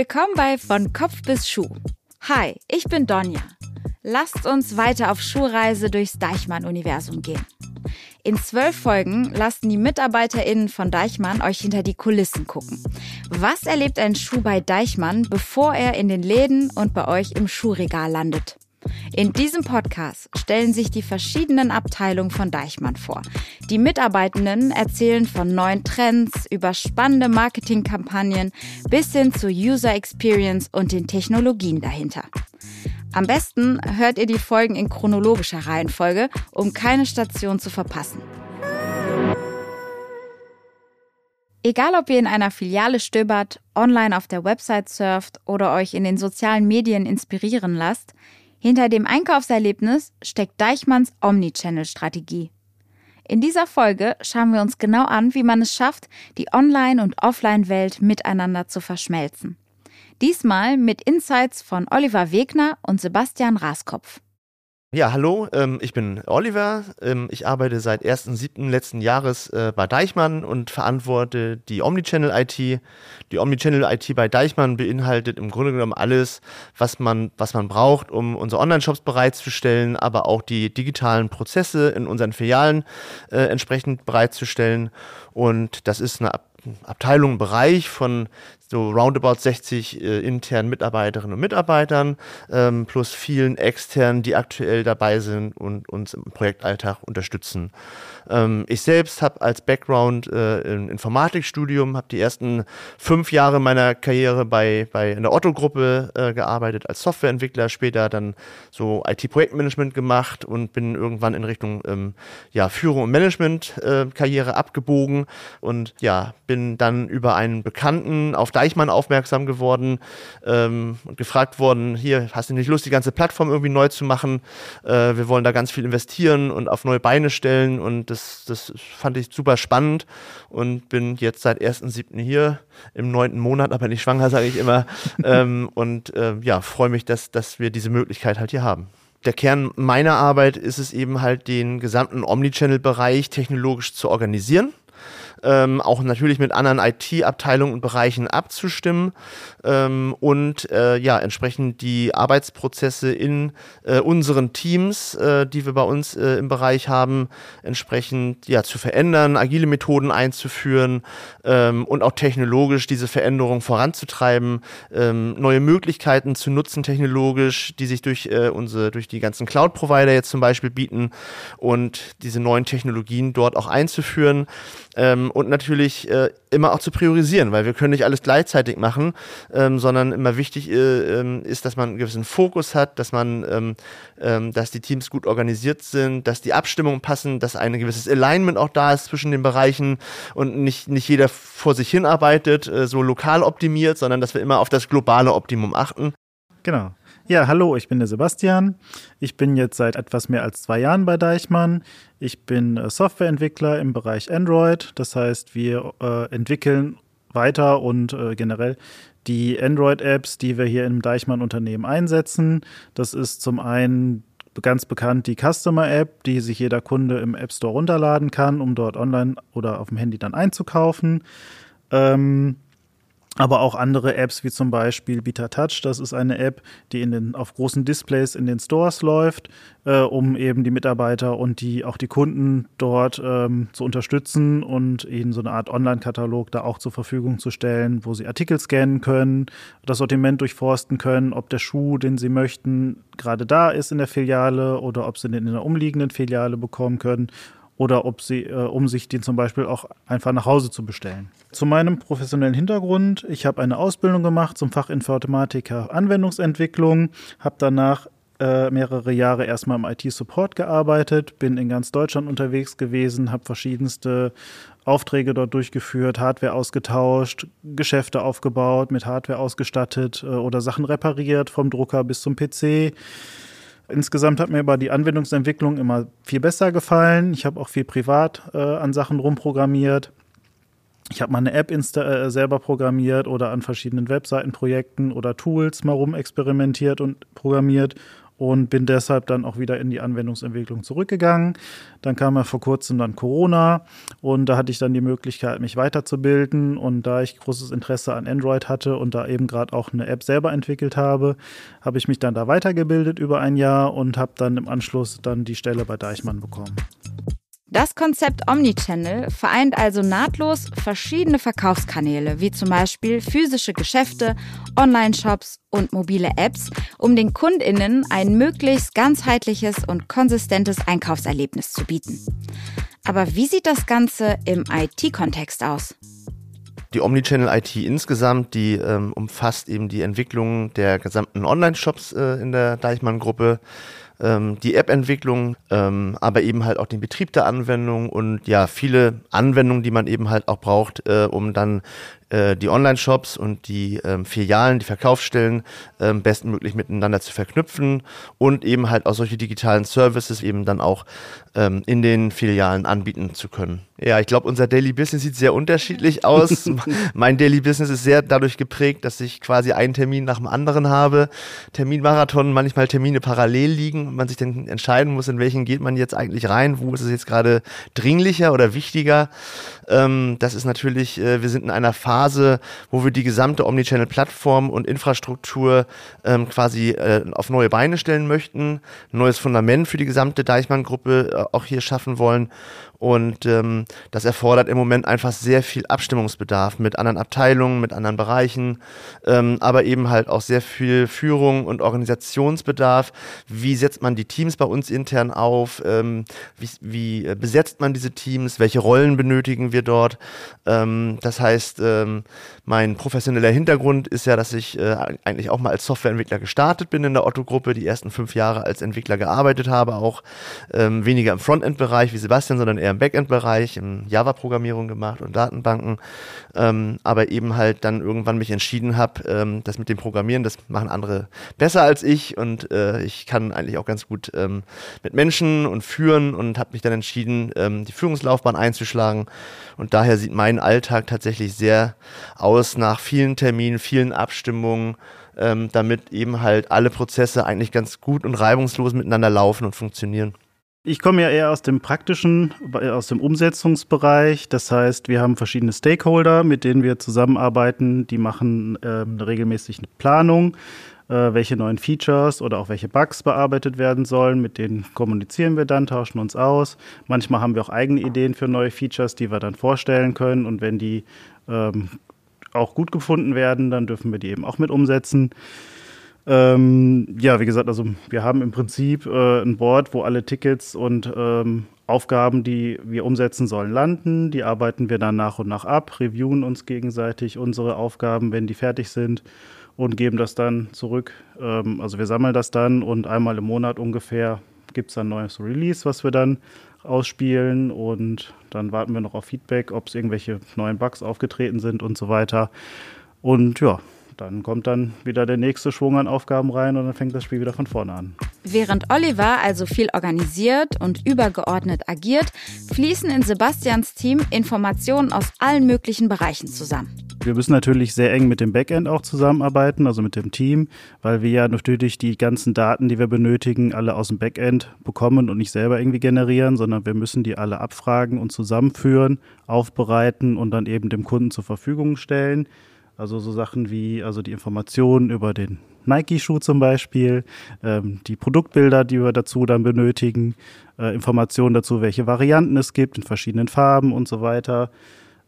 Willkommen bei Von Kopf bis Schuh. Hi, ich bin Donja. Lasst uns weiter auf Schuhreise durchs Deichmann-Universum gehen. In zwölf Folgen lassen die MitarbeiterInnen von Deichmann euch hinter die Kulissen gucken. Was erlebt ein Schuh bei Deichmann, bevor er in den Läden und bei euch im Schuhregal landet? In diesem Podcast stellen sich die verschiedenen Abteilungen von Deichmann vor. Die Mitarbeitenden erzählen von neuen Trends über spannende Marketingkampagnen bis hin zur User Experience und den Technologien dahinter. Am besten hört ihr die Folgen in chronologischer Reihenfolge, um keine Station zu verpassen. Egal, ob ihr in einer Filiale stöbert, online auf der Website surft oder euch in den sozialen Medien inspirieren lasst, hinter dem Einkaufserlebnis steckt Deichmanns Omnichannel-Strategie. In dieser Folge schauen wir uns genau an, wie man es schafft, die Online- und Offline-Welt miteinander zu verschmelzen. Diesmal mit Insights von Oliver Wegner und Sebastian Raskopf. Ja, hallo, ähm, ich bin Oliver. Ähm, ich arbeite seit 1.7. letzten Jahres äh, bei Deichmann und verantworte die Omnichannel IT. Die Omnichannel IT bei Deichmann beinhaltet im Grunde genommen alles, was man, was man braucht, um unsere Online-Shops bereitzustellen, aber auch die digitalen Prozesse in unseren Filialen äh, entsprechend bereitzustellen. Und das ist eine Abteilung, Bereich von so roundabout 60 äh, internen Mitarbeiterinnen und Mitarbeitern ähm, plus vielen externen, die aktuell dabei sind und uns im Projektalltag unterstützen. Ähm, ich selbst habe als Background äh, ein Informatikstudium, habe die ersten fünf Jahre meiner Karriere bei, bei einer Otto-Gruppe äh, gearbeitet als Softwareentwickler, später dann so IT-Projektmanagement gemacht und bin irgendwann in Richtung ähm, ja, Führung und Management-Karriere äh, abgebogen und ja, bin dann über einen Bekannten auf Deichmann aufmerksam geworden ähm, und gefragt worden, hier, hast du nicht Lust, die ganze Plattform irgendwie neu zu machen? Äh, wir wollen da ganz viel investieren und auf neue Beine stellen und das, das fand ich super spannend und bin jetzt seit 1.7. hier. Im neunten Monat, aber nicht schwanger, sage ich immer. Ähm, und äh, ja, freue mich, dass, dass wir diese Möglichkeit halt hier haben. Der Kern meiner Arbeit ist es eben halt, den gesamten Omnichannel-Bereich technologisch zu organisieren ähm, auch natürlich mit anderen IT-Abteilungen und Bereichen abzustimmen ähm, und äh, ja, entsprechend die Arbeitsprozesse in äh, unseren Teams, äh, die wir bei uns äh, im Bereich haben, entsprechend ja, zu verändern, agile Methoden einzuführen ähm, und auch technologisch diese Veränderung voranzutreiben, ähm, neue Möglichkeiten zu nutzen technologisch, die sich durch äh, unsere, durch die ganzen Cloud-Provider jetzt zum Beispiel bieten und diese neuen Technologien dort auch einzuführen ähm, und natürlich äh, immer auch zu priorisieren, weil wir können nicht alles gleichzeitig machen, ähm, sondern immer wichtig äh, ähm, ist, dass man einen gewissen Fokus hat, dass man, ähm, ähm, dass die Teams gut organisiert sind, dass die Abstimmungen passen, dass ein gewisses Alignment auch da ist zwischen den Bereichen und nicht, nicht jeder vor sich hin arbeitet, äh, so lokal optimiert, sondern dass wir immer auf das globale Optimum achten. Genau. Ja, hallo, ich bin der Sebastian. Ich bin jetzt seit etwas mehr als zwei Jahren bei Deichmann. Ich bin äh, Softwareentwickler im Bereich Android. Das heißt, wir äh, entwickeln weiter und äh, generell die Android-Apps, die wir hier im Deichmann-Unternehmen einsetzen. Das ist zum einen ganz bekannt die Customer-App, die sich jeder Kunde im App Store runterladen kann, um dort online oder auf dem Handy dann einzukaufen. Ähm, aber auch andere Apps wie zum Beispiel Beta Touch. Das ist eine App, die in den, auf großen Displays in den Stores läuft, äh, um eben die Mitarbeiter und die auch die Kunden dort ähm, zu unterstützen und ihnen so eine Art Online-Katalog da auch zur Verfügung zu stellen, wo sie Artikel scannen können, das Sortiment durchforsten können, ob der Schuh, den sie möchten, gerade da ist in der Filiale oder ob sie den in der umliegenden Filiale bekommen können oder ob sie, äh, um sich den zum Beispiel auch einfach nach Hause zu bestellen. Zu meinem professionellen Hintergrund, ich habe eine Ausbildung gemacht zum Fachinformatiker Anwendungsentwicklung, habe danach äh, mehrere Jahre erstmal im IT-Support gearbeitet, bin in ganz Deutschland unterwegs gewesen, habe verschiedenste Aufträge dort durchgeführt, Hardware ausgetauscht, Geschäfte aufgebaut, mit Hardware ausgestattet äh, oder Sachen repariert, vom Drucker bis zum PC. Insgesamt hat mir aber die Anwendungsentwicklung immer viel besser gefallen. Ich habe auch viel privat äh, an Sachen rumprogrammiert. Ich habe mal eine App äh, selber programmiert oder an verschiedenen Webseitenprojekten oder Tools mal rumexperimentiert und programmiert. Und bin deshalb dann auch wieder in die Anwendungsentwicklung zurückgegangen. Dann kam ja vor kurzem dann Corona und da hatte ich dann die Möglichkeit, mich weiterzubilden und da ich großes Interesse an Android hatte und da eben gerade auch eine App selber entwickelt habe, habe ich mich dann da weitergebildet über ein Jahr und habe dann im Anschluss dann die Stelle bei Deichmann bekommen. Das Konzept Omnichannel vereint also nahtlos verschiedene Verkaufskanäle, wie zum Beispiel physische Geschäfte, Online-Shops und mobile Apps, um den KundInnen ein möglichst ganzheitliches und konsistentes Einkaufserlebnis zu bieten. Aber wie sieht das Ganze im IT-Kontext aus? Die Omnichannel IT insgesamt, die ähm, umfasst eben die Entwicklung der gesamten Online-Shops äh, in der Deichmann-Gruppe, ähm, die App-Entwicklung, ähm, aber eben halt auch den Betrieb der Anwendung und ja, viele Anwendungen, die man eben halt auch braucht, äh, um dann äh, die Online-Shops und die ähm, Filialen, die Verkaufsstellen ähm, bestmöglich miteinander zu verknüpfen und eben halt auch solche digitalen Services eben dann auch ähm, in den Filialen anbieten zu können. Ja, ich glaube, unser Daily Business sieht sehr unterschiedlich aus. mein Daily Business ist sehr dadurch geprägt, dass ich quasi einen Termin nach dem anderen habe. Terminmarathon, manchmal Termine parallel liegen und man sich dann entscheiden muss, in welchen geht man jetzt eigentlich rein, wo ist es jetzt gerade dringlicher oder wichtiger. Ähm, das ist natürlich, äh, wir sind in einer Phase, wo wir die gesamte Omnichannel-Plattform und Infrastruktur ähm, quasi äh, auf neue Beine stellen möchten, ein neues Fundament für die gesamte Deichmann-Gruppe auch hier schaffen wollen. Und ähm, das erfordert im Moment einfach sehr viel Abstimmungsbedarf mit anderen Abteilungen, mit anderen Bereichen, ähm, aber eben halt auch sehr viel Führung und Organisationsbedarf. Wie setzt man die Teams bei uns intern auf? Ähm, wie, wie äh, besetzt man diese Teams? Welche Rollen benötigen wir dort? Ähm, das heißt, ähm, mein professioneller Hintergrund ist ja, dass ich äh, eigentlich auch mal als Softwareentwickler gestartet bin in der Otto-Gruppe, die ersten fünf Jahre als Entwickler gearbeitet habe, auch ähm, weniger im Frontend-Bereich wie Sebastian, sondern eher im Backend-Bereich, in Java-Programmierung gemacht und Datenbanken, ähm, aber eben halt dann irgendwann mich entschieden habe, ähm, das mit dem Programmieren, das machen andere besser als ich und äh, ich kann eigentlich auch ganz gut ähm, mit Menschen und führen und habe mich dann entschieden, ähm, die Führungslaufbahn einzuschlagen und daher sieht mein Alltag tatsächlich sehr aus nach vielen Terminen, vielen Abstimmungen, ähm, damit eben halt alle Prozesse eigentlich ganz gut und reibungslos miteinander laufen und funktionieren. Ich komme ja eher aus dem praktischen, aus dem Umsetzungsbereich. Das heißt, wir haben verschiedene Stakeholder, mit denen wir zusammenarbeiten. Die machen äh, regelmäßig eine Planung, äh, welche neuen Features oder auch welche Bugs bearbeitet werden sollen. Mit denen kommunizieren wir dann, tauschen uns aus. Manchmal haben wir auch eigene Ideen für neue Features, die wir dann vorstellen können. Und wenn die ähm, auch gut gefunden werden, dann dürfen wir die eben auch mit umsetzen. Ähm, ja, wie gesagt, also wir haben im Prinzip äh, ein Board, wo alle Tickets und ähm, Aufgaben, die wir umsetzen sollen, landen. Die arbeiten wir dann nach und nach ab, reviewen uns gegenseitig unsere Aufgaben, wenn die fertig sind und geben das dann zurück. Ähm, also wir sammeln das dann und einmal im Monat ungefähr gibt es ein neues Release, was wir dann ausspielen und dann warten wir noch auf Feedback, ob es irgendwelche neuen Bugs aufgetreten sind und so weiter. Und ja, dann kommt dann wieder der nächste Schwung an Aufgaben rein und dann fängt das Spiel wieder von vorne an. Während Oliver also viel organisiert und übergeordnet agiert, fließen in Sebastians Team Informationen aus allen möglichen Bereichen zusammen. Wir müssen natürlich sehr eng mit dem Backend auch zusammenarbeiten, also mit dem Team, weil wir ja natürlich die ganzen Daten, die wir benötigen, alle aus dem Backend bekommen und nicht selber irgendwie generieren, sondern wir müssen die alle abfragen und zusammenführen, aufbereiten und dann eben dem Kunden zur Verfügung stellen. Also so Sachen wie also die Informationen über den Nike-Schuh zum Beispiel, ähm, die Produktbilder, die wir dazu dann benötigen, äh, Informationen dazu, welche Varianten es gibt in verschiedenen Farben und so weiter.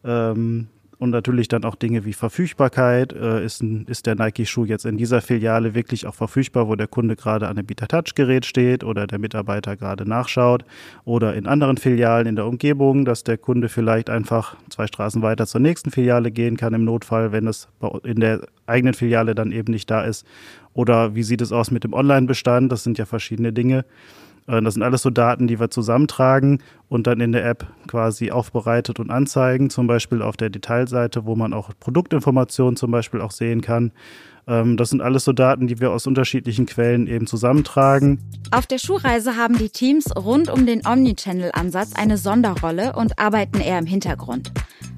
Ähm, und natürlich dann auch Dinge wie Verfügbarkeit. Äh, ist, ist der Nike-Schuh jetzt in dieser Filiale wirklich auch verfügbar, wo der Kunde gerade an einem Beta-Touch-Gerät steht oder der Mitarbeiter gerade nachschaut oder in anderen Filialen in der Umgebung, dass der Kunde vielleicht einfach zwei Straßen weiter zur nächsten Filiale gehen kann im Notfall, wenn es in der eigenen Filiale dann eben nicht da ist. Oder wie sieht es aus mit dem Online-Bestand? Das sind ja verschiedene Dinge. Äh, das sind alles so Daten, die wir zusammentragen und dann in der App quasi aufbereitet und anzeigen, zum Beispiel auf der Detailseite, wo man auch Produktinformationen zum Beispiel auch sehen kann. Ähm, das sind alles so Daten, die wir aus unterschiedlichen Quellen eben zusammentragen. Auf der Schuhreise haben die Teams rund um den Omnichannel-Ansatz eine Sonderrolle und arbeiten eher im Hintergrund.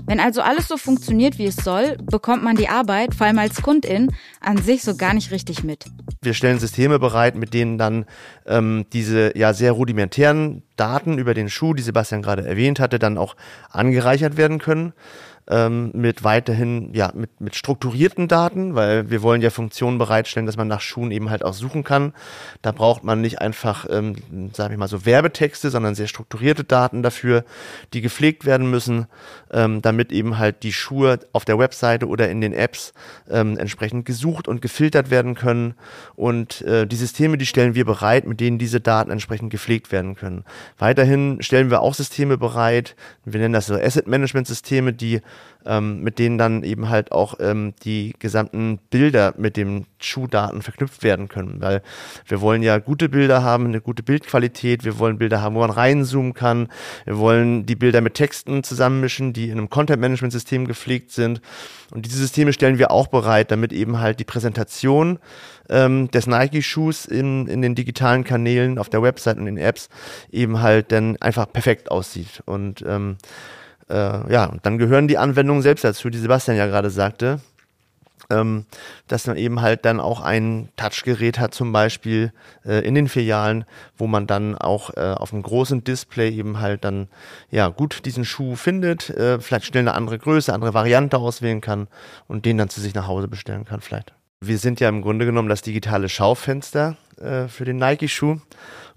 Wenn also alles so funktioniert, wie es soll, bekommt man die Arbeit, vor allem als Kundin, an sich so gar nicht richtig mit. wir stellen Systeme bereit, mit denen dann ähm, diese ja sehr rudimentären Daten über den Schuh, die Sebastian gerade erwähnt hatte, dann auch angereichert werden können ähm, mit weiterhin, ja, mit, mit strukturierten Daten, weil wir wollen ja Funktionen bereitstellen, dass man nach Schuhen eben halt auch suchen kann. Da braucht man nicht einfach, ähm, sage ich mal, so Werbetexte, sondern sehr strukturierte Daten dafür, die gepflegt werden müssen, ähm, damit eben halt die Schuhe auf der Webseite oder in den Apps ähm, entsprechend gesucht und gefiltert werden können. Und äh, die Systeme, die stellen wir bereit, mit denen diese Daten entsprechend gepflegt werden können. Weiterhin stellen wir auch Systeme bereit, wir nennen das so Asset Management Systeme, die ähm, mit denen dann eben halt auch ähm, die gesamten Bilder mit den Schuhdaten verknüpft werden können. Weil wir wollen ja gute Bilder haben, eine gute Bildqualität, wir wollen Bilder haben, wo man reinzoomen kann, wir wollen die Bilder mit Texten zusammenmischen, die in einem Content-Management-System gepflegt sind. Und diese Systeme stellen wir auch bereit, damit eben halt die Präsentation ähm, des Nike-Schuhs in, in den digitalen Kanälen, auf der Website und in den Apps eben halt dann einfach perfekt aussieht. Und ähm, äh, ja, dann gehören die Anwendungen selbst dazu, die Sebastian ja gerade sagte. Ähm, dass man eben halt dann auch ein Touchgerät hat, zum Beispiel äh, in den Filialen, wo man dann auch äh, auf einem großen Display eben halt dann ja gut diesen Schuh findet, äh, vielleicht schnell eine andere Größe, andere Variante auswählen kann und den dann zu sich nach Hause bestellen kann, vielleicht. Wir sind ja im Grunde genommen das digitale Schaufenster äh, für den Nike-Schuh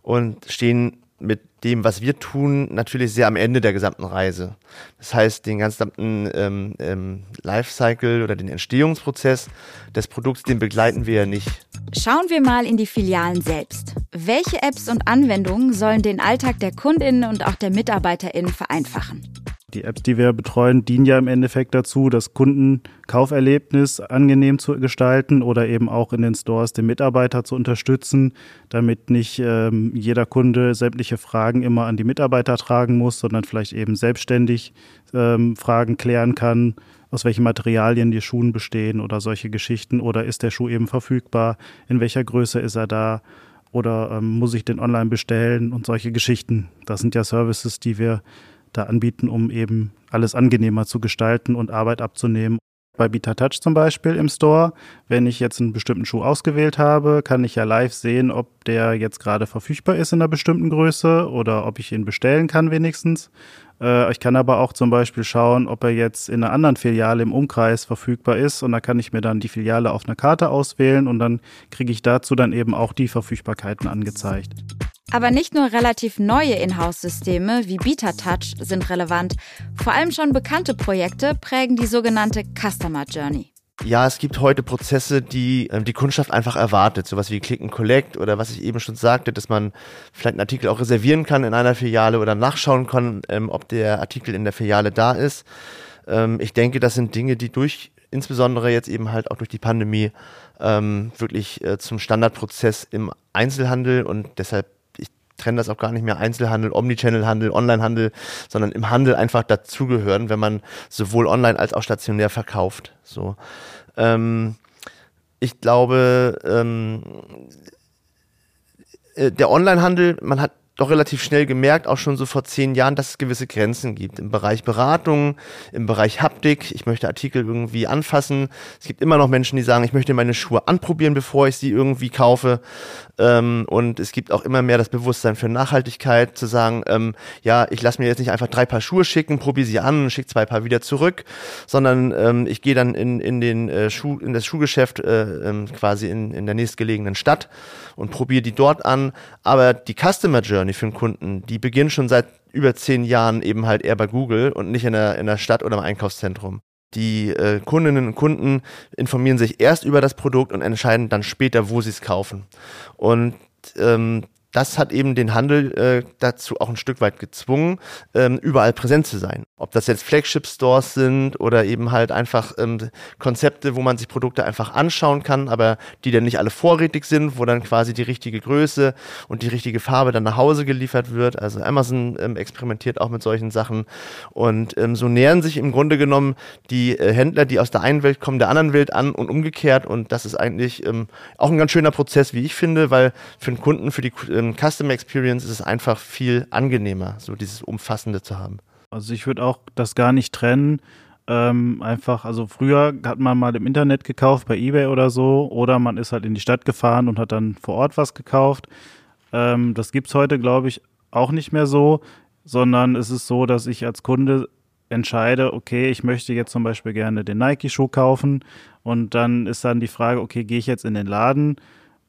und stehen mit dem, was wir tun, natürlich sehr am Ende der gesamten Reise. Das heißt, den gesamten ähm, ähm, Lifecycle oder den Entstehungsprozess des Produkts, den begleiten wir ja nicht. Schauen wir mal in die Filialen selbst. Welche Apps und Anwendungen sollen den Alltag der Kundinnen und auch der Mitarbeiterinnen vereinfachen? Die Apps, die wir betreuen, dienen ja im Endeffekt dazu, das Kundenkauferlebnis angenehm zu gestalten oder eben auch in den Stores den Mitarbeiter zu unterstützen, damit nicht ähm, jeder Kunde sämtliche Fragen immer an die Mitarbeiter tragen muss, sondern vielleicht eben selbstständig ähm, Fragen klären kann, aus welchen Materialien die Schuhen bestehen oder solche Geschichten. Oder ist der Schuh eben verfügbar, in welcher Größe ist er da? Oder ähm, muss ich den online bestellen? Und solche Geschichten. Das sind ja Services, die wir da anbieten, um eben alles angenehmer zu gestalten und Arbeit abzunehmen. Bei Beta Touch zum Beispiel im Store, wenn ich jetzt einen bestimmten Schuh ausgewählt habe, kann ich ja live sehen, ob der jetzt gerade verfügbar ist in einer bestimmten Größe oder ob ich ihn bestellen kann wenigstens. Äh, ich kann aber auch zum Beispiel schauen, ob er jetzt in einer anderen Filiale im Umkreis verfügbar ist und da kann ich mir dann die Filiale auf einer Karte auswählen und dann kriege ich dazu dann eben auch die Verfügbarkeiten angezeigt. Aber nicht nur relativ neue Inhouse-Systeme wie BetaTouch sind relevant. Vor allem schon bekannte Projekte prägen die sogenannte Customer Journey. Ja, es gibt heute Prozesse, die ähm, die Kundschaft einfach erwartet. Sowas wie Click and Collect oder was ich eben schon sagte, dass man vielleicht einen Artikel auch reservieren kann in einer Filiale oder nachschauen kann, ähm, ob der Artikel in der Filiale da ist. Ähm, ich denke, das sind Dinge, die durch, insbesondere jetzt eben halt auch durch die Pandemie, wirklich äh, zum Standardprozess im Einzelhandel und deshalb trenne das auch gar nicht mehr Einzelhandel, Omnichannel-Handel, Onlinehandel, sondern im Handel einfach dazugehören, wenn man sowohl online als auch stationär verkauft. So. Ähm, ich glaube, ähm, äh, der Onlinehandel, man hat doch relativ schnell gemerkt, auch schon so vor zehn Jahren, dass es gewisse Grenzen gibt. Im Bereich Beratung, im Bereich Haptik, ich möchte Artikel irgendwie anfassen. Es gibt immer noch Menschen, die sagen, ich möchte meine Schuhe anprobieren, bevor ich sie irgendwie kaufe. Ähm, und es gibt auch immer mehr das Bewusstsein für Nachhaltigkeit, zu sagen, ähm, ja, ich lasse mir jetzt nicht einfach drei Paar Schuhe schicken, probiere sie an und schicke zwei Paar wieder zurück, sondern ähm, ich gehe dann in, in, den, äh, Schuh, in das Schuhgeschäft äh, ähm, quasi in, in der nächstgelegenen Stadt und probiere die dort an. Aber die Customer Journey für den Kunden, die beginnt schon seit über zehn Jahren eben halt eher bei Google und nicht in der, in der Stadt oder im Einkaufszentrum. Die äh, Kundinnen und Kunden informieren sich erst über das Produkt und entscheiden dann später, wo sie es kaufen. Und ähm, das hat eben den Handel äh, dazu auch ein Stück weit gezwungen, ähm, überall präsent zu sein. Ob das jetzt Flagship-Stores sind oder eben halt einfach ähm, Konzepte, wo man sich Produkte einfach anschauen kann, aber die dann nicht alle vorrätig sind, wo dann quasi die richtige Größe und die richtige Farbe dann nach Hause geliefert wird. Also Amazon ähm, experimentiert auch mit solchen Sachen. Und ähm, so nähern sich im Grunde genommen die äh, Händler, die aus der einen Welt kommen, der anderen Welt an und umgekehrt. Und das ist eigentlich ähm, auch ein ganz schöner Prozess, wie ich finde, weil für den Kunden, für die ähm, Customer Experience ist es einfach viel angenehmer, so dieses Umfassende zu haben. Also ich würde auch das gar nicht trennen. ähm, einfach, also früher hat man mal im Internet gekauft, bei Ebay oder so, oder man ist halt in die Stadt gefahren und hat dann vor Ort was gekauft. Ähm, das gibt's heute, glaube ich, auch nicht mehr so, sondern es ist so, dass ich als Kunde entscheide, okay, ich möchte jetzt zum Beispiel gerne den Nike-Schuh kaufen und dann ist dann die Frage, okay, gehe ich jetzt in den Laden,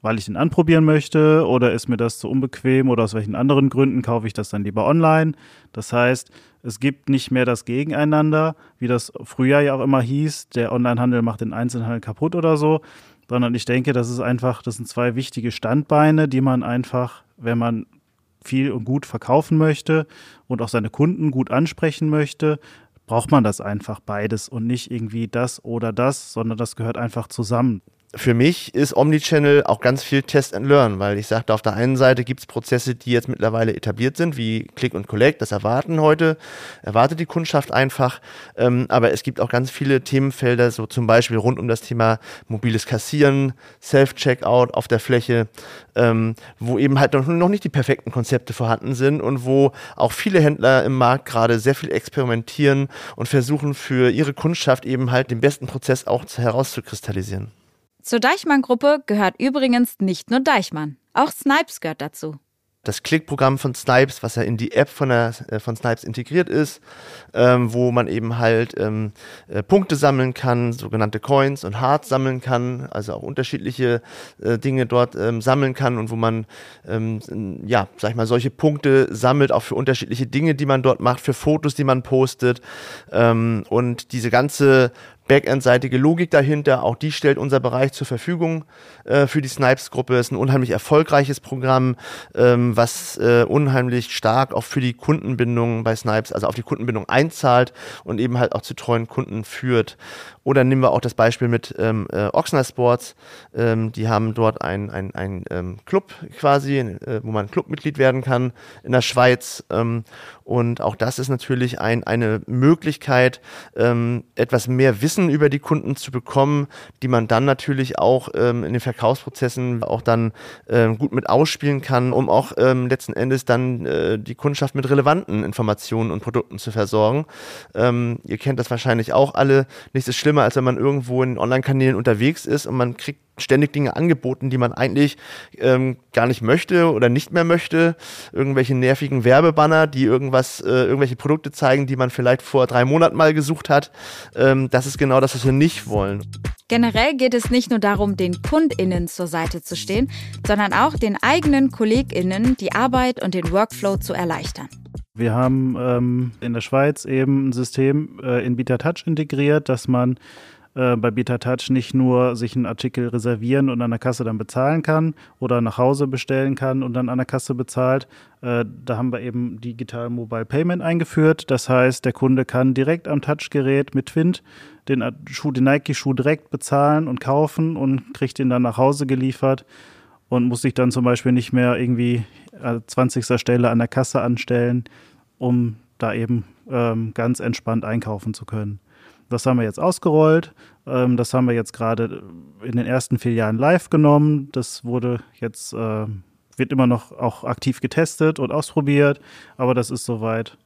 weil ich den anprobieren möchte? Oder ist mir das zu unbequem? Oder aus welchen anderen Gründen kaufe ich das dann lieber online. Das heißt, es gibt nicht mehr das Gegeneinander, wie das früher ja auch immer hieß, der Onlinehandel macht den Einzelhandel kaputt oder so, sondern ich denke, das ist einfach, das sind zwei wichtige Standbeine, die man einfach, wenn man viel und gut verkaufen möchte und auch seine Kunden gut ansprechen möchte, braucht man das einfach beides und nicht irgendwie das oder das, sondern das gehört einfach zusammen für mich ist Omnichannel auch ganz viel Test and Learn, weil ich sagte, auf der einen Seite gibt es Prozesse, die jetzt mittlerweile etabliert sind, wie Click und Collect, das erwarten heute, erwartet die Kundschaft einfach. Ähm, aber es gibt auch ganz viele Themenfelder, so zum Beispiel rund um das Thema mobiles Kassieren, Self-Checkout auf der Fläche, ähm, wo eben halt noch, nicht die perfekten Konzepte vorhanden sind und wo auch viele Händler im Markt gerade sehr viel experimentieren und versuchen für ihre Kundschaft eben halt den besten Prozess auch herauszukristallisieren. Zur Deichmann-Gruppe gehört übrigens nicht nur Deichmann, auch Snipes gehört dazu. Das Klickprogramm von Snipes, was ja in die App von, der, äh, von Snipes integriert ist, ähm, wo man eben halt ähm, äh, Punkte sammeln kann, sogenannte Coins und Hearts sammeln kann, also auch unterschiedliche äh, Dinge dort ähm, sammeln kann und wo man, ähm, ja, sag ich mal, solche Punkte sammelt, auch für unterschiedliche Dinge, die man dort macht, für Fotos, die man postet. Ähm, und diese ganze Backend-seitige Logik dahinter. Auch die stellt unser Bereich zur Verfügung äh, für die Snipes-Gruppe. Ist ein unheimlich erfolgreiches Programm, ähm, was äh, unheimlich stark auch für die Kundenbindung bei Snipes, also auf die Kundenbindung einzahlt und eben halt auch zu treuen Kunden führt. Oder nehmen wir auch das Beispiel mit ähm, äh, Oxner Sports. Ähm, die haben dort ein, ein, ähm, Club quasi, äh, wo man Clubmitglied werden kann in der Schweiz. Ähm, und auch das ist natürlich ein, eine Möglichkeit, ähm, etwas mehr Wissen über die Kunden zu bekommen, die man dann natürlich auch ähm, in den Verkaufsprozessen auch dann gut mit ausspielen kann, um auch letzten Endes dann äh, die Kundschaft mit relevanten Informationen und Produkten zu versorgen. Ihr kennt das wahrscheinlich auch alle. Nichts ist schlimmer, als wenn man irgendwo in Online-Kanälen unterwegs ist und man kriegt ständig Dinge angeboten, die man eigentlich ähm, gar nicht möchte oder nicht mehr möchte. Irgendwelche nervigen Werbebanner, die irgendwas, äh, irgendwelche Produkte zeigen, die man vielleicht vor drei Monaten mal gesucht hat. Ähm, das ist genau das, was wir nicht wollen. Generell geht es nicht nur darum, den KundInnen zur Seite zu stehen, sondern auch den eigenen KollegInnen die Arbeit und den Workflow zu erleichtern. Wir haben ähm, in der Schweiz eben ein System äh, in Beta Touch integriert, dass man äh, bei BetaTouch nicht nur sich einen Artikel reservieren und an der Kasse dann bezahlen kann oder nach Hause bestellen kann und dann an der Kasse bezahlt. Äh, da haben wir eben Digital Mobile Payment eingeführt. Das heißt, der Kunde kann direkt am Touchgerät mit Twint den, den Nike-Schuh direkt bezahlen und kaufen und kriegt ihn dann nach Hause geliefert und muss sich dann zum Beispiel nicht mehr irgendwie an 20. Stelle an der Kasse anstellen, um da eben ähm, ganz entspannt einkaufen zu können. Das haben wir jetzt ausgerollt. Ähm, das haben wir jetzt gerade in den ersten vier Jahren live genommen. Das wurde jetzt, äh, wird immer noch auch aktiv getestet und ausprobiert, aber das ist soweit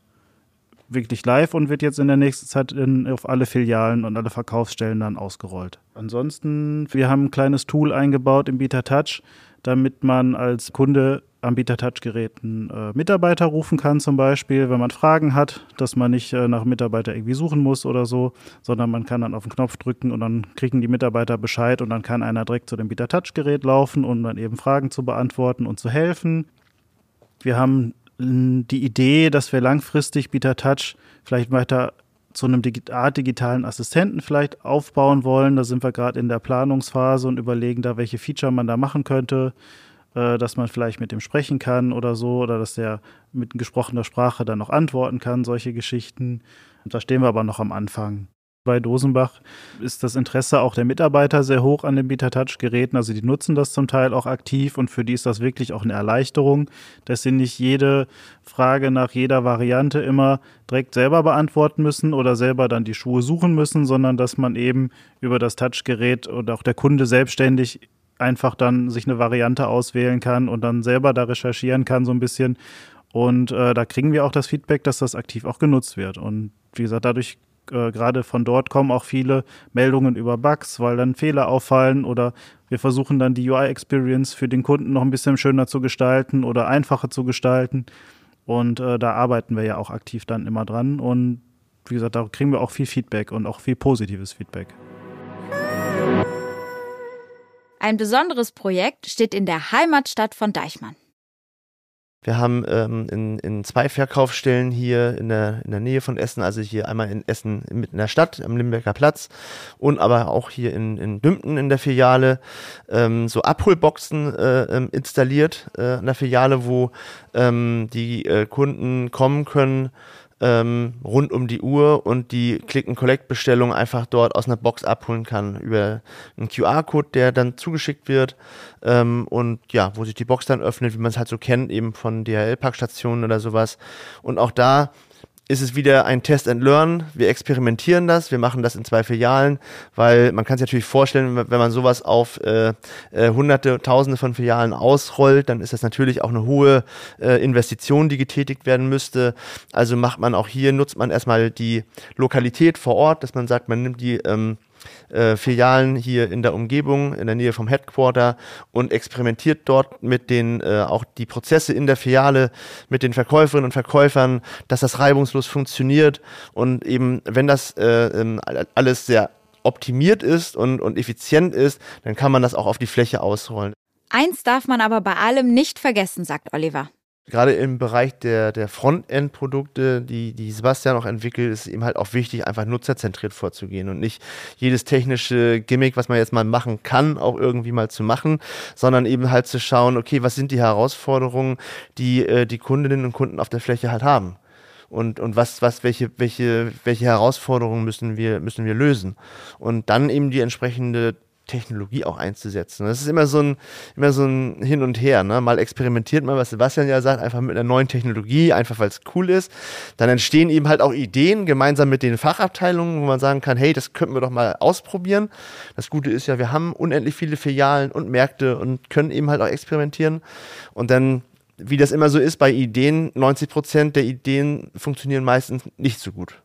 wirklich live und wird jetzt in der nächsten Zeit in, auf alle Filialen und alle Verkaufsstellen dann ausgerollt. Ansonsten, wir haben ein kleines Tool eingebaut im Beta Touch, damit man als Kunde am Beta-Touch-Geräten äh, Mitarbeiter rufen kann, zum Beispiel, wenn man Fragen hat, dass man nicht äh, nach Mitarbeiter irgendwie suchen muss oder so, sondern man kann dann auf den Knopf drücken und dann kriegen die Mitarbeiter Bescheid und dann kann einer direkt zu dem Beta-Touch-Gerät laufen, um dann eben Fragen zu beantworten und zu helfen. Wir haben die Idee, dass wir langfristig Beta-Touch vielleicht weiter zu einem Art digitalen Assistenten vielleicht aufbauen wollen. Da sind wir gerade in der Planungsphase und überlegen da, welche Feature man da machen könnte äh, dass man vielleicht mit dem sprechen kann oder so, oder dass der mit gesprochener Sprache dann noch antworten kann, solche Geschichten. Da stehen wir aber noch am Anfang. Bei Dosenbach ist das Interesse auch der Mitarbeiter sehr hoch an den Beta-Touch-Geräten. Also die nutzen das zum Teil auch aktiv und für die ist das wirklich auch eine Erleichterung, dass sie nicht jede Frage nach jeder Variante immer direkt selber beantworten müssen oder selber dann die Schuhe suchen müssen, sondern dass man eben über das Touchgerät und auch der Kunde selbstständig einfach dann sich eine Variante auswählen kann und dann selber da recherchieren kann, so ein bisschen. Und äh, da kriegen wir auch das Feedback, dass das aktiv auch genutzt wird. Und wie gesagt, dadurch äh, gerade von dort kommen auch viele Meldungen über Bugs, weil dann Fehler auffallen oder wir versuchen dann die UI-Experience für den Kunden noch ein bisschen schöner zu gestalten oder einfacher zu gestalten. Und äh, da arbeiten wir ja auch aktiv dann immer dran. Und wie gesagt, da kriegen wir auch viel Feedback und auch viel positives Feedback. Ein besonderes Projekt steht in der Heimatstadt von Deichmann. Wir haben ähm, in, in zwei Verkaufsstellen hier in der, in der Nähe von Essen, also hier einmal in Essen mitten in der Stadt am Limberger Platz und aber auch hier in, in Dümpten in der Filiale ähm, so Abholboxen äh, ähm, installiert äh, in der Filiale, wo ähm, die äh, Kunden kommen können ähm, rund um die Uhr und die Click-and-Collect-Bestellung einfach dort aus einer Box abholen kann über einen QR-Code, der dann zugeschickt wird ähm, und ja, wo sich die Box dann öffnet, wie man es halt so kennt, eben von DHL-Packstationen oder sowas. Und auch da ist es wieder ein Test and Learn. Wir experimentieren das, wir machen das in zwei Filialen, weil man kann sich natürlich vorstellen, wenn man sowas auf äh, äh, hunderte, tausende von Filialen ausrollt, dann ist das natürlich auch eine hohe äh, Investition, die getätigt werden müsste. Also macht man auch hier, nutzt man erstmal die Lokalität vor Ort, dass man sagt, man nimmt die ähm, äh, Filialen hier in der Umgebung, in der Nähe vom Headquarter und experimentiert dort mit den äh, auch die Prozesse in der Filiale mit den Verkäuferinnen und Verkäufern, dass das reibungslos funktioniert und eben wenn das äh, ähm, alles sehr optimiert ist und, und effizient ist, dann kann man das auch auf die Fläche ausrollen. Eins darf man aber bei allem nicht vergessen, sagt Oliver. Gerade im Bereich der, der Frontend-Produkte, die, die Sebastian auch entwickelt, ist eben halt auch wichtig, einfach nutzerzentriert vorzugehen und nicht jedes technische Gimmick, was man jetzt mal machen kann, auch irgendwie mal zu machen, sondern eben halt zu schauen, okay, was sind die Herausforderungen, die äh, die Kundinnen und Kunden auf der Fläche halt haben und, und was, was, welche, welche, welche Herausforderungen müssen wir, müssen wir lösen. Und dann eben die entsprechende Technologie auch einzusetzen. Das ist immer so ein, immer so ein Hin und Her. Ne? Mal experimentiert man, was Sebastian ja sagt, einfach mit einer neuen Technologie, einfach weil es cool ist. Dann entstehen eben halt auch Ideen gemeinsam mit den Fachabteilungen, wo man sagen kann, hey, das könnten wir doch mal ausprobieren. Das Gute ist ja, wir haben unendlich viele Filialen und Märkte und können eben halt auch experimentieren. Und dann wie das immer so ist bei Ideen, 90 Prozent der Ideen funktionieren meistens nicht so gut.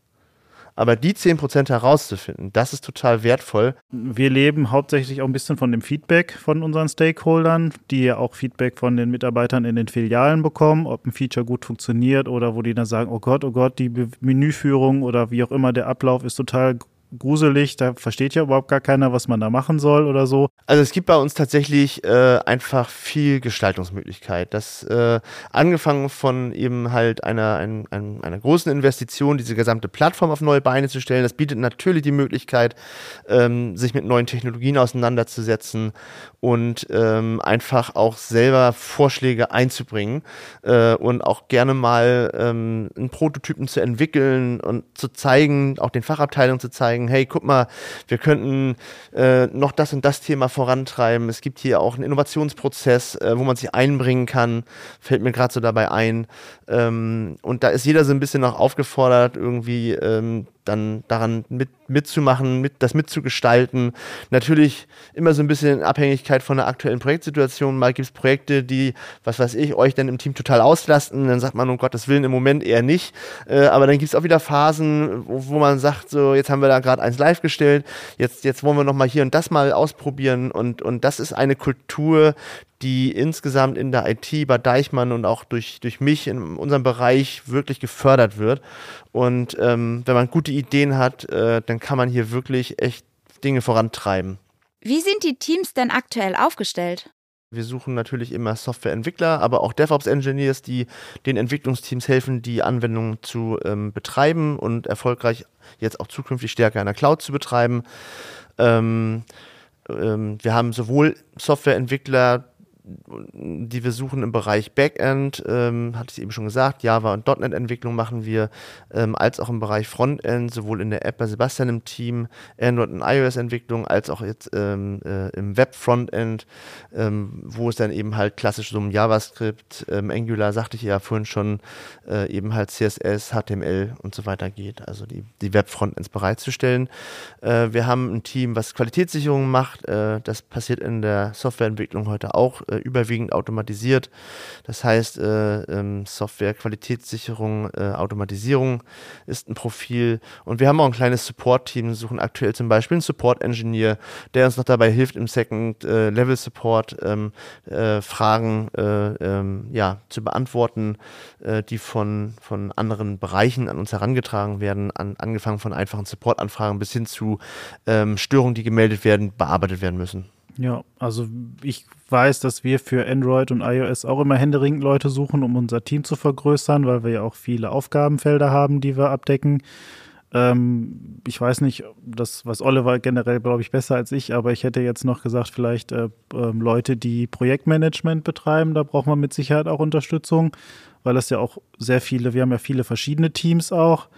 Aber die 10% herauszufinden, das ist total wertvoll. Wir leben hauptsächlich auch ein bisschen von dem Feedback von unseren Stakeholdern, die ja auch Feedback von den Mitarbeitern in den Filialen bekommen, ob ein Feature gut funktioniert oder wo die dann sagen, oh Gott, oh Gott, die Menüführung oder wie auch immer der Ablauf ist total gruselig, da versteht ja überhaupt gar keiner, was man da machen soll oder so. Also es gibt bei uns tatsächlich äh, einfach viel Gestaltungsmöglichkeit. Das äh, angefangen von eben halt einer, ein, ein, einer großen Investition, diese gesamte Plattform auf neue Beine zu stellen, das bietet natürlich die Möglichkeit, ähm, sich mit neuen Technologien auseinanderzusetzen und ähm, einfach auch selber Vorschläge einzubringen äh, und auch gerne mal ähm, einen Prototypen zu entwickeln und zu zeigen, auch den Fachabteilungen zu zeigen, hey, guck mal, wir könnten äh, noch das und das Thema vorantreiben. Es gibt hier auch einen Innovationsprozess, äh, wo man sich einbringen kann, fällt mir gerade so dabei ein. Ähm, und da ist jeder so ein bisschen noch aufgefordert, irgendwie ähm, dann daran mit, mitzumachen, mit, das mitzugestalten. Natürlich immer so ein bisschen in Abhängigkeit von der aktuellen Projektsituation. Mal gibt es Projekte, die, was weiß ich, euch dann im Team total auslasten. Dann sagt man, um Gottes Willen, im Moment eher nicht. Äh, aber dann gibt es auch wieder Phasen, wo, wo, man sagt, so, jetzt haben wir da gerade eins live gestellt, jetzt, jetzt wollen wir nochmal hier und das mal ausprobieren. Und, und das ist eine Kultur, die insgesamt in der IT bei Deichmann und auch durch, durch mich in unserem Bereich wirklich gefördert wird. Und ähm, wenn man gute Ideen hat, äh, dann kann man hier wirklich echt Dinge vorantreiben. Wie sind die Teams denn aktuell aufgestellt? Wir suchen natürlich immer Softwareentwickler, aber auch DevOps-Engineers, die den Entwicklungsteams helfen, die Anwendungen zu ähm, betreiben und erfolgreich jetzt auch zukünftig stärker in der Cloud zu betreiben. Ähm, ähm, wir haben sowohl Softwareentwickler, die wir suchen im Bereich Backend, ähm, hatte ich eben schon gesagt, Java und .NET-Entwicklung machen wir, ähm, als auch im Bereich Frontend, sowohl in der App bei Sebastian im Team, Android und iOS-Entwicklung, als auch jetzt ähm, äh, im Web-Frontend, ähm, wo es dann eben halt klassisch so um JavaScript, ähm, Angular, sagte ich ja vorhin schon, äh, eben halt CSS, HTML und so weiter geht, also die, die Web-Frontends bereitzustellen. Äh, wir haben ein Team, was Qualitätssicherung macht, äh, das passiert in der Softwareentwicklung heute auch äh, überwiegend automatisiert. Das heißt, äh, ähm, Software, Qualitätssicherung, äh, Automatisierung ist ein Profil. Und wir haben auch ein kleines Support-Team, suchen aktuell zum Beispiel einen Support-Engineer, der uns noch dabei hilft, im Second-Level-Support äh, ähm, äh, Fragen äh, ähm, ja, zu beantworten, äh, die von, von anderen Bereichen an uns herangetragen werden, an, angefangen von einfachen Support-Anfragen bis hin zu ähm, Störungen, die gemeldet werden, bearbeitet werden müssen. Ja, also ich weiß, dass wir für Android und iOS auch immer händeringend Leute suchen, um unser Team zu vergrößern, weil wir ja auch viele Aufgabenfelder haben, die wir abdecken. Ähm, ich weiß nicht, das, was Oliver generell, glaube ich, besser als ich, aber ich hätte jetzt noch gesagt, vielleicht äh, äh, Leute, die Projektmanagement betreiben, da braucht man mit Sicherheit auch Unterstützung, weil das ja auch sehr viele, wir haben ja viele verschiedene Teams auch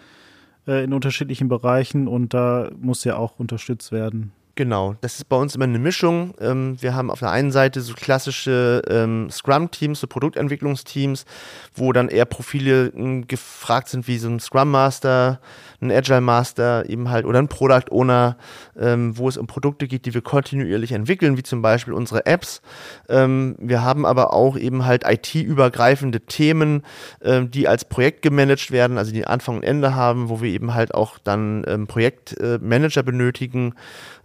äh, in unterschiedlichen Bereichen und da muss ja auch unterstützt werden. Genau, das ist bei uns immer eine Mischung. Ähm, wir haben auf der einen Seite so klassische ähm, Scrum-Teams, so Produktentwicklungsteams, wo dann eher Profile äh, gefragt sind, wie so ein Scrum Master, ein Agile Master eben halt oder ein Product Owner, ähm, wo es um Produkte geht, die wir kontinuierlich entwickeln, wie zum Beispiel unsere Apps. Ähm, wir haben aber auch eben halt IT-übergreifende Themen, ähm, die als Projekt gemanagt werden, also die Anfang und Ende haben, wo wir eben halt auch dann ähm, Projektmanager benötigen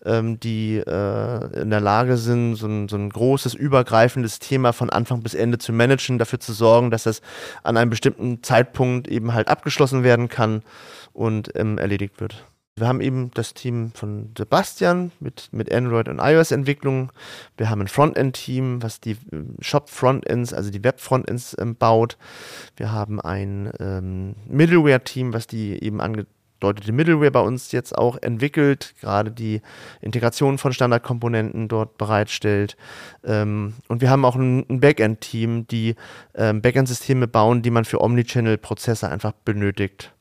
ähm, die äh, in der Lage sind, so ein, so ein großes, übergreifendes Thema von Anfang bis Ende zu managen, dafür zu sorgen, dass das an einem bestimmten Zeitpunkt eben halt abgeschlossen werden kann und ähm, erledigt wird. Wir haben eben das Team von Sebastian mit, mit Android und iOS-Entwicklung. Wir haben ein Frontend-Team, was die ähm, Shop-Frontends, also die Web-Frontends ähm, baut. Wir haben ein ähm, Middleware-Team, was die eben ange deutete Middleware bei uns jetzt auch entwickelt, gerade die Integration von Standardkomponenten dort bereitstellt. Ähm, und wir haben auch ein, ein Backend-Team, die ähm, Backend-Systeme bauen, die man für Omnichannel-Prozesse einfach benötigt.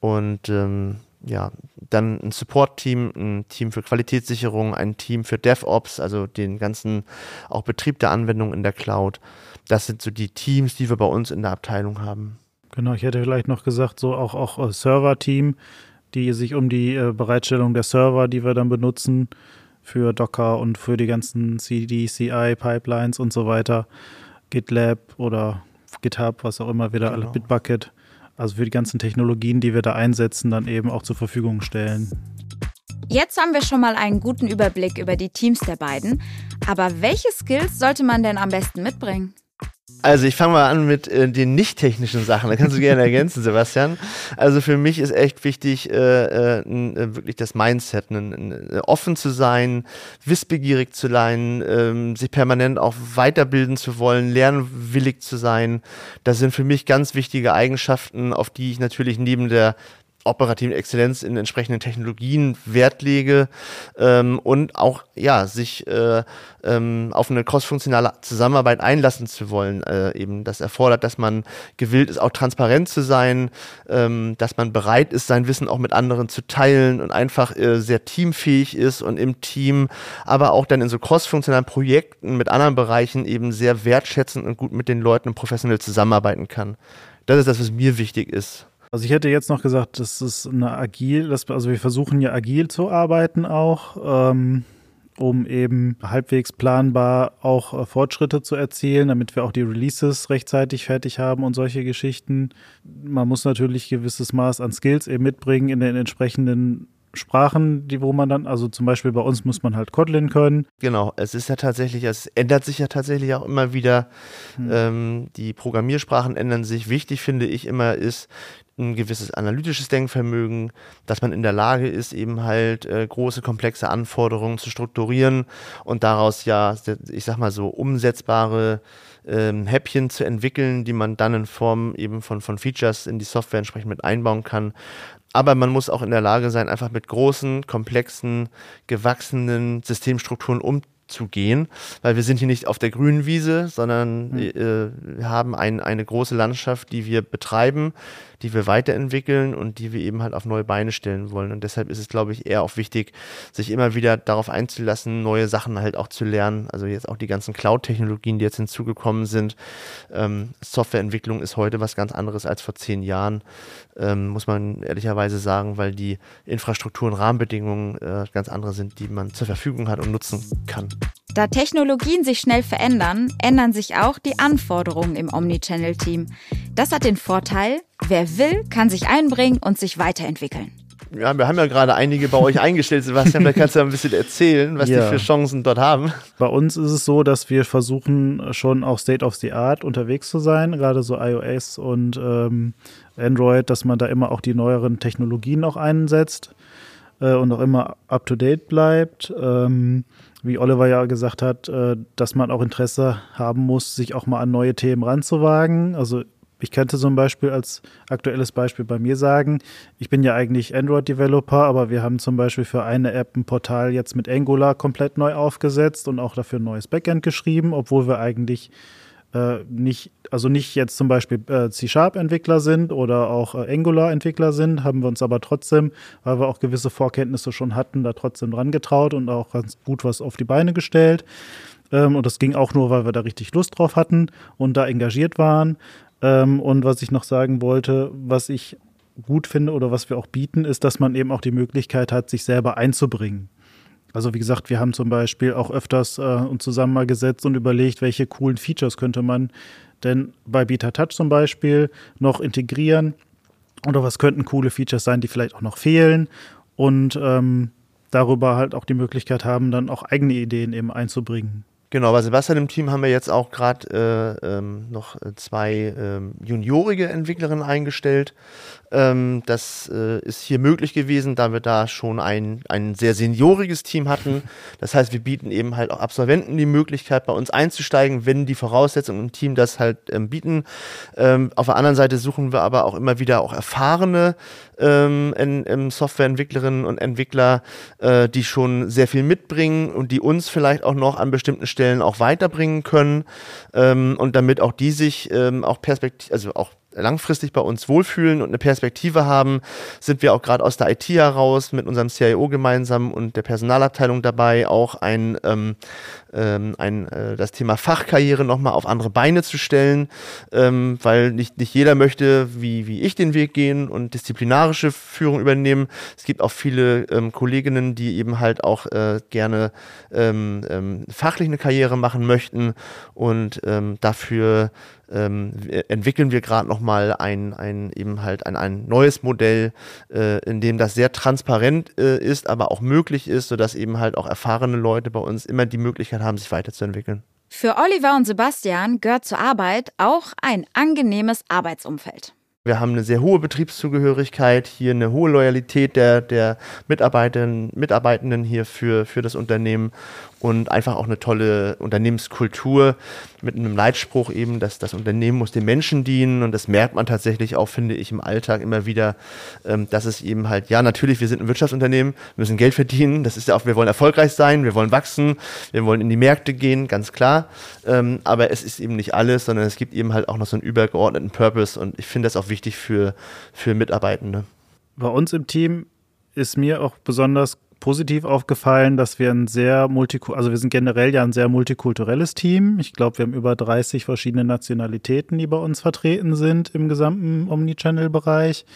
Und ähm, ja, dann ein Support-Team, ein Team für Qualitätssicherung, ein Team für DevOps, also den ganzen auch Betrieb der Anwendung in der Cloud. Das sind so die Teams, die wir bei uns in der Abteilung haben. Genau, ich hätte vielleicht noch gesagt, so auch, auch äh, Server-Team, die sich um die äh, Bereitstellung der Server, die wir dann benutzen, für Docker und für die ganzen CD, CI, Pipelines und so weiter, GitLab oder GitHub, was auch immer wieder, genau. alle Bitbucket, also für die ganzen Technologien, die wir da einsetzen, dann eben auch zur Verfügung stellen. Jetzt haben wir schon mal einen guten Überblick über die Teams der beiden. Aber welche Skills sollte man denn am besten mitbringen? Also ich fange mal an mit äh, den nicht technischen Sachen. Da kannst du gerne ergänzen, Sebastian. Also für mich ist echt wichtig, äh, äh, wirklich das Mindset, äh, offen zu sein, wissbegierig zu sein, ähm, sich permanent auch weiterbilden zu wollen, lernwillig zu sein. Das sind für mich ganz wichtige Eigenschaften, auf die ich natürlich neben der operativen Exzellenz in entsprechenden Technologien Wert lege ähm, und auch ja sich äh, ähm, auf eine crossfunktionale Zusammenarbeit einlassen zu wollen. Äh, eben das erfordert, dass man gewillt ist, auch transparent zu sein, ähm, dass man bereit ist, sein Wissen auch mit anderen zu teilen und einfach äh, sehr teamfähig ist und im Team, aber auch dann in so crossfunktionalen Projekten mit anderen Bereichen eben sehr wertschätzend und gut mit den Leuten professionell zusammenarbeiten kann. Das ist das, was mir wichtig ist. Also ich hätte jetzt noch gesagt, das ist eine agil, das, also wir versuchen ja agil zu arbeiten auch, ähm, um eben halbwegs planbar auch äh, Fortschritte zu erzielen, damit wir auch die Releases rechtzeitig fertig haben und solche Geschichten. Man muss natürlich gewisses Maß an Skills eben mitbringen in den entsprechenden Sprachen, die, wo man dann, also zum Beispiel bei uns muss man halt Kotlin können. Genau, es ist ja tatsächlich, es ändert sich ja tatsächlich auch immer wieder. Hm. Ähm, die Programmiersprachen ändern sich. Wichtig finde ich immer ist, ein gewisses analytisches Denkvermögen, dass man in der Lage ist, eben halt äh, große, komplexe Anforderungen zu strukturieren und daraus ja, ich sag mal so, umsetzbare ähm, Häppchen zu entwickeln, die man dann in Form eben von, von Features in die Software entsprechend mit einbauen kann. Aber man muss auch in der Lage sein, einfach mit großen, komplexen, gewachsenen Systemstrukturen umzugehen zu gehen, weil wir sind hier nicht auf der grünen Wiese, sondern mhm. äh, wir haben ein, eine große Landschaft, die wir betreiben, die wir weiterentwickeln und die wir eben halt auf neue Beine stellen wollen. Und deshalb ist es, glaube ich, eher auch wichtig, sich immer wieder darauf einzulassen, neue Sachen halt auch zu lernen. Also jetzt auch die ganzen Cloud-Technologien, die jetzt hinzugekommen sind. Ähm, Softwareentwicklung ist heute was ganz anderes als vor zehn Jahren, ähm, muss man ehrlicherweise sagen, weil die Infrastruktur und Rahmenbedingungen äh, ganz andere sind, die man zur Verfügung hat und nutzen kann. Da Technologien sich schnell verändern, ändern sich auch die Anforderungen im Omnichannel-Team. Das hat den Vorteil, wer will, kann sich einbringen und sich weiterentwickeln. Ja, wir haben ja gerade einige bei euch eingestellt, Sebastian. Da kannst du ja ein bisschen erzählen, was ja. die für Chancen dort haben. Bei uns ist es so, dass wir versuchen, schon auch State of the Art unterwegs zu sein, gerade so iOS und ähm, Android, dass man da immer auch die neueren Technologien auch einsetzt äh, und auch immer up to date bleibt. Ähm, wie Oliver ja gesagt hat, äh, dass man auch Interesse haben muss, sich auch mal an neue Themen ranzuwagen. Also ich könnte zum Beispiel als aktuelles Beispiel bei mir sagen, ich bin ja eigentlich Android-Developer, aber wir haben zum Beispiel für eine App ein Portal jetzt mit Angular komplett neu aufgesetzt und auch dafür ein neues Backend geschrieben, obwohl wir eigentlich äh, nicht, also nicht jetzt zum Beispiel äh, C-Sharp-Entwickler sind oder auch äh, Angular-Entwickler sind, haben wir uns aber trotzdem, weil wir auch gewisse Vorkenntnisse schon hatten, da trotzdem dran getraut und auch ganz gut was auf die Beine gestellt. Ähm, und das ging auch nur, weil wir da richtig Lust drauf hatten und da engagiert waren. Ähm, und was ich noch sagen wollte, was ich gut finde oder was wir auch bieten, ist, dass man eben auch die Möglichkeit hat, sich selber einzubringen. Also wie gesagt, wir haben zum Beispiel auch öfters äh, uns zusammen mal gesetzt und überlegt, welche coolen Features könnte man denn bei Beta Touch zum Beispiel noch integrieren oder was könnten coole Features sein, die vielleicht auch noch fehlen und ähm, darüber halt auch die Möglichkeit haben, dann auch eigene Ideen eben einzubringen. Genau, bei Sebastian im Team haben wir jetzt auch gerade äh, ähm, noch zwei ähm, juniorige Entwicklerinnen eingestellt. Ähm, das äh, ist hier möglich gewesen, da wir da schon ein, ein sehr senioriges Team hatten. Das heißt, wir bieten eben halt auch Absolventen die Möglichkeit, bei uns einzusteigen, wenn die Voraussetzungen im Team das halt ähm, bieten. Ähm, auf der anderen Seite suchen wir aber auch immer wieder auch erfahrene ähm, in, in Softwareentwicklerinnen und Entwickler, äh, die schon sehr viel mitbringen und die uns vielleicht auch noch an bestimmten Stellen auch weiterbringen können ähm, und damit auch die sich ähm, auch perspektiv, also auch langfristig bei uns wohlfühlen und eine Perspektive haben, sind wir auch gerade aus der IT heraus mit unserem CIO gemeinsam und der Personalabteilung dabei, auch ein, ähm, ähm, ein äh, das Thema Fachkarriere nochmal auf andere Beine zu stellen, ähm, weil nicht, nicht jeder möchte, wie, wie ich den Weg gehen und disziplinarische Führung übernehmen. Es gibt auch viele ähm, Kolleginnen, die eben halt auch äh, gerne ähm, ähm, fachlich eine Karriere machen möchten und ähm, dafür ähm, entwickeln wir gerade nochmal ein, ein, eben halt ein, ein neues Modell, äh, in dem das sehr transparent äh, ist, aber auch möglich ist, sodass eben halt auch erfahrene Leute bei uns immer die Möglichkeit haben, sich weiterzuentwickeln. Für Oliver und Sebastian gehört zur Arbeit auch ein angenehmes Arbeitsumfeld. Wir haben eine sehr hohe Betriebszugehörigkeit, hier eine hohe Loyalität der, der Mitarbeiterinnen, Mitarbeitenden hier für, für das Unternehmen und einfach auch eine tolle Unternehmenskultur mit einem Leitspruch eben, dass das Unternehmen muss den Menschen dienen. Und das merkt man tatsächlich auch, finde ich, im Alltag immer wieder, ähm, dass es eben halt, ja, natürlich, wir sind ein Wirtschaftsunternehmen, müssen Geld verdienen, das ist ja auch, wir wollen erfolgreich sein, wir wollen wachsen, wir wollen in die Märkte gehen, ganz klar, ähm, aber es ist eben nicht alles, sondern es gibt eben halt auch noch so einen übergeordneten Purpose. Und ich finde das auch wichtig für, für Mitarbeitende. Bei uns im Team ist mir auch besonders positiv aufgefallen, dass wir ein sehr multikulturelles, also wir sind generell ja ein sehr multikulturelles Team. Ich glaube, wir haben über 30 verschiedene Nationalitäten, die bei uns vertreten sind im gesamten Omnichannel-Bereich.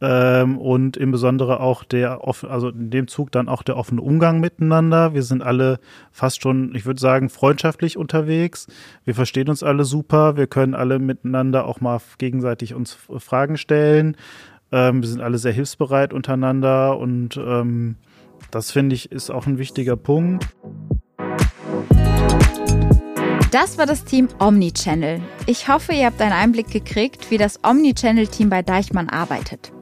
Ähm, und im Besonderen auch der, also in dem Zug dann auch der offene Umgang miteinander. Wir sind alle fast schon, ich würde sagen, freundschaftlich unterwegs. Wir verstehen uns alle super. Wir können alle miteinander auch mal gegenseitig uns Fragen stellen. Ähm, wir sind alle sehr hilfsbereit untereinander und ähm, das finde ich ist auch ein wichtiger Punkt. Das war das Team Omnichannel. Ich hoffe, ihr habt einen Einblick gekriegt, wie das Omnichannel-Team bei Deichmann arbeitet.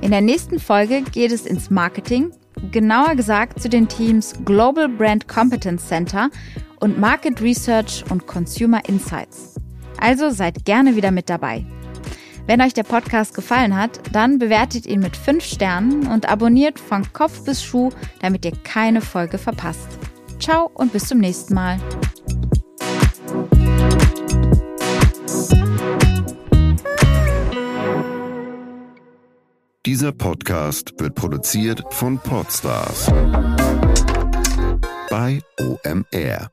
In der nächsten Folge geht es ins Marketing, genauer gesagt zu den Teams Global Brand Competence Center und Market Research und Consumer Insights. Also seid gerne wieder mit dabei. Wenn euch der Podcast gefallen hat, dann bewertet ihn mit 5 Sternen und abonniert von Kopf bis Schuh, damit ihr keine Folge verpasst. Ciao und bis zum nächsten Mal. Dieser Podcast wird produziert von Podstars bei OMR.